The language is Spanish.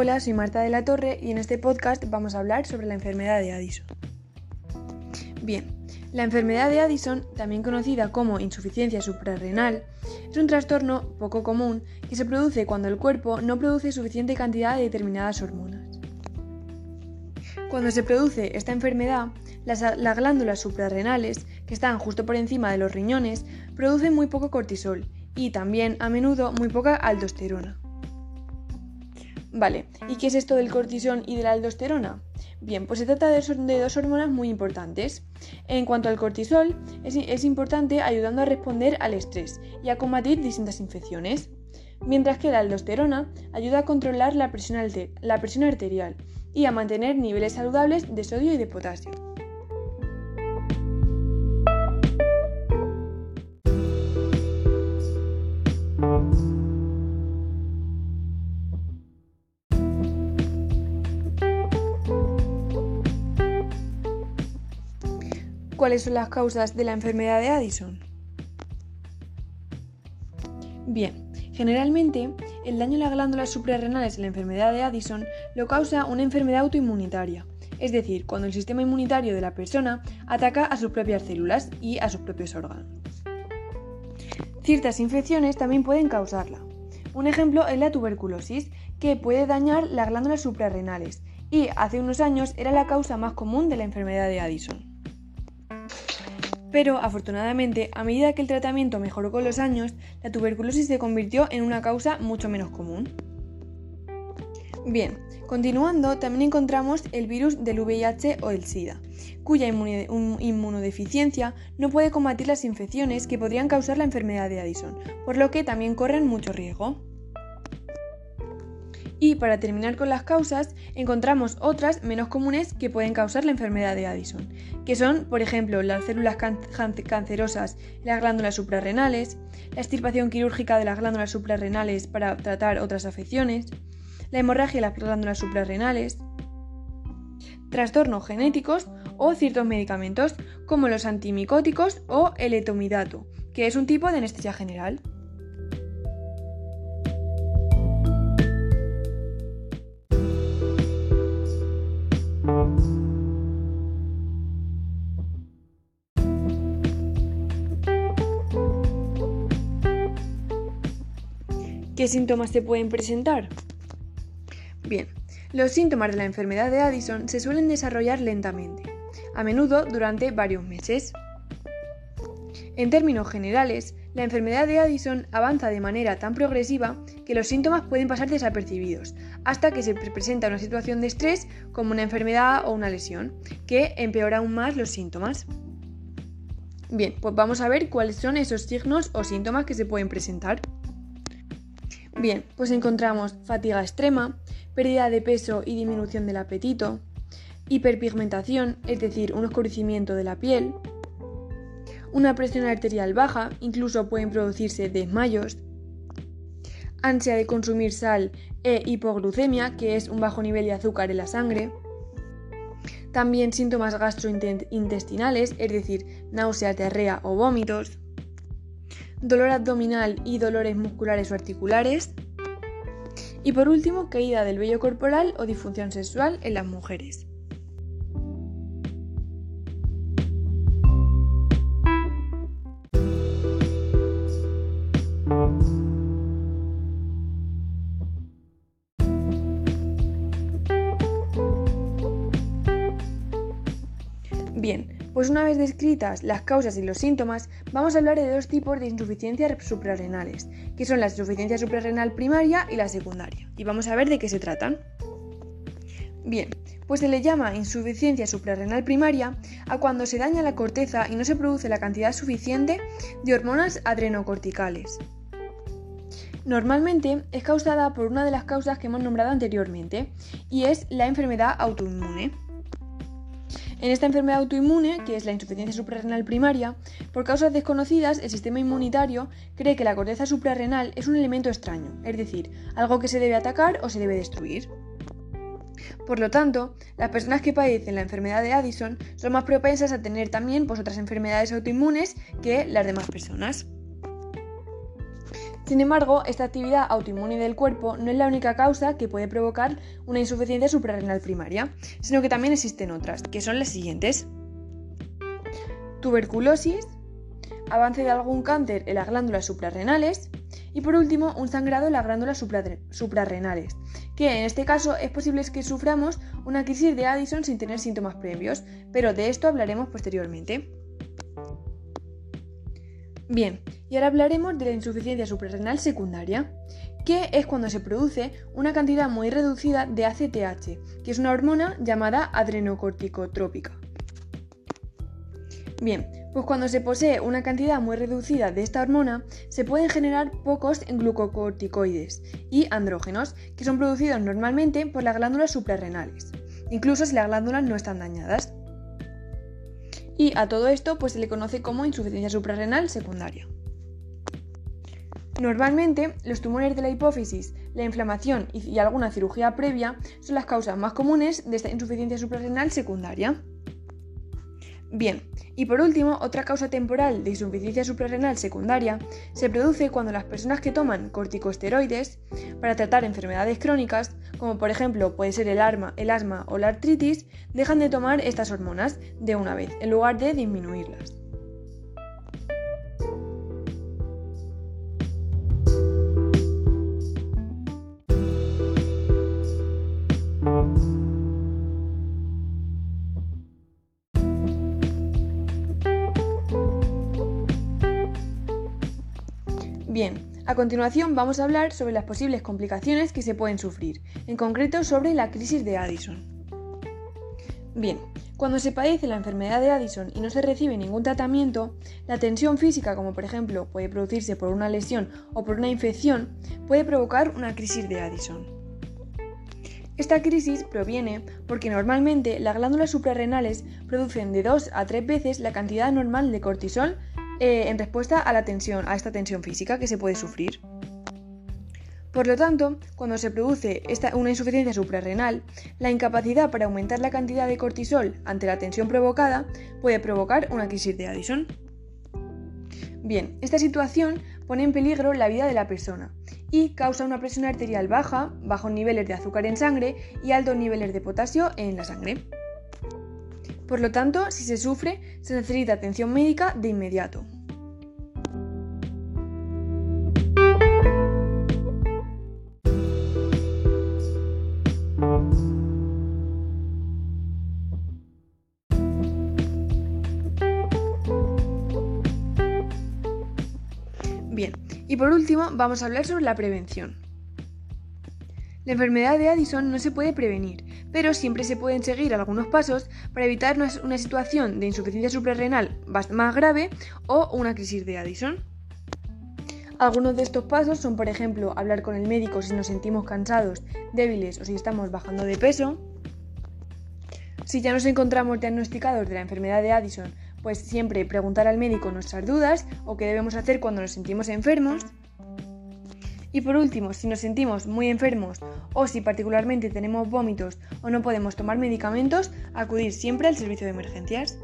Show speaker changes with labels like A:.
A: Hola, soy Marta de la Torre y en este podcast vamos a hablar sobre la enfermedad de Addison. Bien, la enfermedad de Addison, también conocida como insuficiencia suprarrenal, es un trastorno poco común que se produce cuando el cuerpo no produce suficiente cantidad de determinadas hormonas. Cuando se produce esta enfermedad, las, las, glándulas suprarrenales, que están justo por encima de los riñones, producen muy poco cortisol y también a menudo muy poca aldosterona. Vale, ¿y qué es esto del cortisol y de la aldosterona? Bien, pues se trata de, dos hormonas muy importantes. En cuanto al cortisol, es, importante ayudando a responder al estrés y a combatir distintas infecciones, mientras que la aldosterona ayuda a controlar la presión arterial y a mantener niveles saludables de sodio y de potasio. ¿Cuáles son las causas de la enfermedad de Addison? Bien, generalmente el daño en las glándulas suprarrenales en la enfermedad de Addison lo causa una enfermedad autoinmunitaria, es decir, cuando el sistema inmunitario de la persona ataca a sus propias células y a sus propios órganos. Ciertas infecciones también pueden causarla. Un ejemplo es la tuberculosis, que puede dañar las glándulas suprarrenales y hace unos años era la causa más común de la enfermedad de Addison. Pero, afortunadamente, a medida que el tratamiento mejoró con los años, la tuberculosis se convirtió en una causa mucho menos común. Bien, continuando, también encontramos el virus del VIH o el SIDA, cuya inmunodeficiencia no puede combatir las infecciones que podrían causar la enfermedad de Addison, por lo que también corren mucho riesgo. Y para terminar con las causas, encontramos otras menos comunes que pueden causar la enfermedad de Addison, que son, por ejemplo, las células cancerosas en las glándulas suprarrenales, la extirpación quirúrgica de las glándulas suprarrenales para tratar otras afecciones, la hemorragia de las glándulas suprarrenales, trastornos genéticos o ciertos medicamentos como los antimicóticos o el etomidato, que es un tipo de anestesia general. ¿Qué síntomas se pueden presentar? Bien, los síntomas de la enfermedad de Addison se suelen desarrollar lentamente, a menudo durante varios meses. En términos generales, la enfermedad de Addison avanza de manera tan progresiva que los síntomas pueden pasar desapercibidos, hasta que se presenta una situación de estrés como una enfermedad o una lesión, que empeora aún más los síntomas. Bien, pues vamos a ver cuáles son esos signos o síntomas que se pueden presentar. Bien, pues encontramos fatiga extrema, pérdida de peso y disminución del apetito, hiperpigmentación, es decir, un oscurecimiento de la piel, una presión arterial baja, incluso pueden producirse desmayos, ansia de consumir sal e hipoglucemia, que es un bajo nivel de azúcar en la sangre, también síntomas gastrointestinales, es decir, náusea, diarrea o vómitos, dolor abdominal y dolores musculares o articulares. Y por último, caída del vello corporal o disfunción sexual en las mujeres. Bien, pues una vez descritas las causas y los síntomas, vamos a hablar de dos tipos de insuficiencias suprarrenales, que son la insuficiencia suprarrenal primaria y la secundaria. Y vamos a ver de qué se tratan. Bien, pues se le llama insuficiencia suprarrenal primaria a cuando se daña la corteza y no se produce la cantidad suficiente de hormonas adrenocorticales. Normalmente es causada por una de las causas que hemos nombrado anteriormente, y es la enfermedad autoinmune. En esta enfermedad autoinmune, que es la insuficiencia suprarrenal primaria, por causas desconocidas, el sistema inmunitario cree que la corteza suprarrenal es un elemento extraño, es decir, algo que se debe atacar o se debe destruir. Por lo tanto, las personas que padecen la enfermedad de Addison son más propensas a tener también pues, otras enfermedades autoinmunes que las demás personas. Sin embargo, esta actividad autoinmune del cuerpo no es la única causa que puede provocar una insuficiencia suprarrenal primaria, sino que también existen otras, que son las siguientes. Tuberculosis, avance de algún cáncer en las glándulas suprarrenales y por último un sangrado en las glándulas suprarrenales, que en este caso es posible que suframos una crisis de Addison sin tener síntomas previos, pero de esto hablaremos posteriormente. Bien, y ahora hablaremos de la insuficiencia suprarrenal secundaria, que es cuando se produce una cantidad muy reducida de ACTH, que es una hormona llamada adrenocorticotrópica. Bien, pues cuando se posee una cantidad muy reducida de esta hormona, se pueden generar pocos glucocorticoides y andrógenos, que son producidos normalmente por las glándulas suprarrenales, incluso si las glándulas no están dañadas. Y a todo esto pues se le conoce como insuficiencia suprarrenal secundaria. Normalmente, los tumores de la hipófisis, la inflamación y alguna cirugía previa son las causas más comunes de esta insuficiencia suprarrenal secundaria. Bien, y por último, otra causa temporal de insuficiencia suprarrenal secundaria se produce cuando las personas que toman corticosteroides para tratar enfermedades crónicas, como por ejemplo puede ser el, el asma o la artritis, dejan de tomar estas hormonas de una vez, en lugar de disminuirlas. Bien, a continuación vamos a hablar sobre las posibles complicaciones que se pueden sufrir, en concreto sobre la crisis de Addison. Bien, cuando se padece la enfermedad de Addison y no se recibe ningún tratamiento, la tensión física, como por ejemplo puede producirse por una lesión o por una infección, puede provocar una crisis de Addison. Esta crisis proviene porque normalmente las glándulas suprarrenales producen de 2 a 3 veces la cantidad normal de cortisol eh, en respuesta a la tensión, a esta tensión física que se puede sufrir. Por lo tanto, cuando se produce una insuficiencia suprarrenal, la incapacidad para aumentar la cantidad de cortisol ante la tensión provocada puede provocar una crisis de Addison. Bien, esta situación pone en peligro la vida de la persona y causa una presión arterial baja, bajos niveles de azúcar en sangre y altos niveles de potasio en la sangre. Por lo tanto, si se sufre, se necesita atención médica de inmediato. Bien, y por último vamos a hablar sobre la prevención. La enfermedad de Addison no se puede prevenir, pero siempre se pueden seguir algunos pasos para evitar una, situación de insuficiencia suprarrenal más grave o una crisis de Addison. Algunos de estos pasos son, por ejemplo, hablar con el médico si nos sentimos cansados, débiles o si estamos bajando de peso. Si ya nos encontramos diagnosticados de la enfermedad de Addison, pues siempre preguntar al médico nuestras dudas o qué debemos hacer cuando nos sentimos enfermos. Y por último, si nos sentimos muy enfermos o si particularmente tenemos vómitos o no podemos tomar medicamentos, acudir siempre al servicio de emergencias.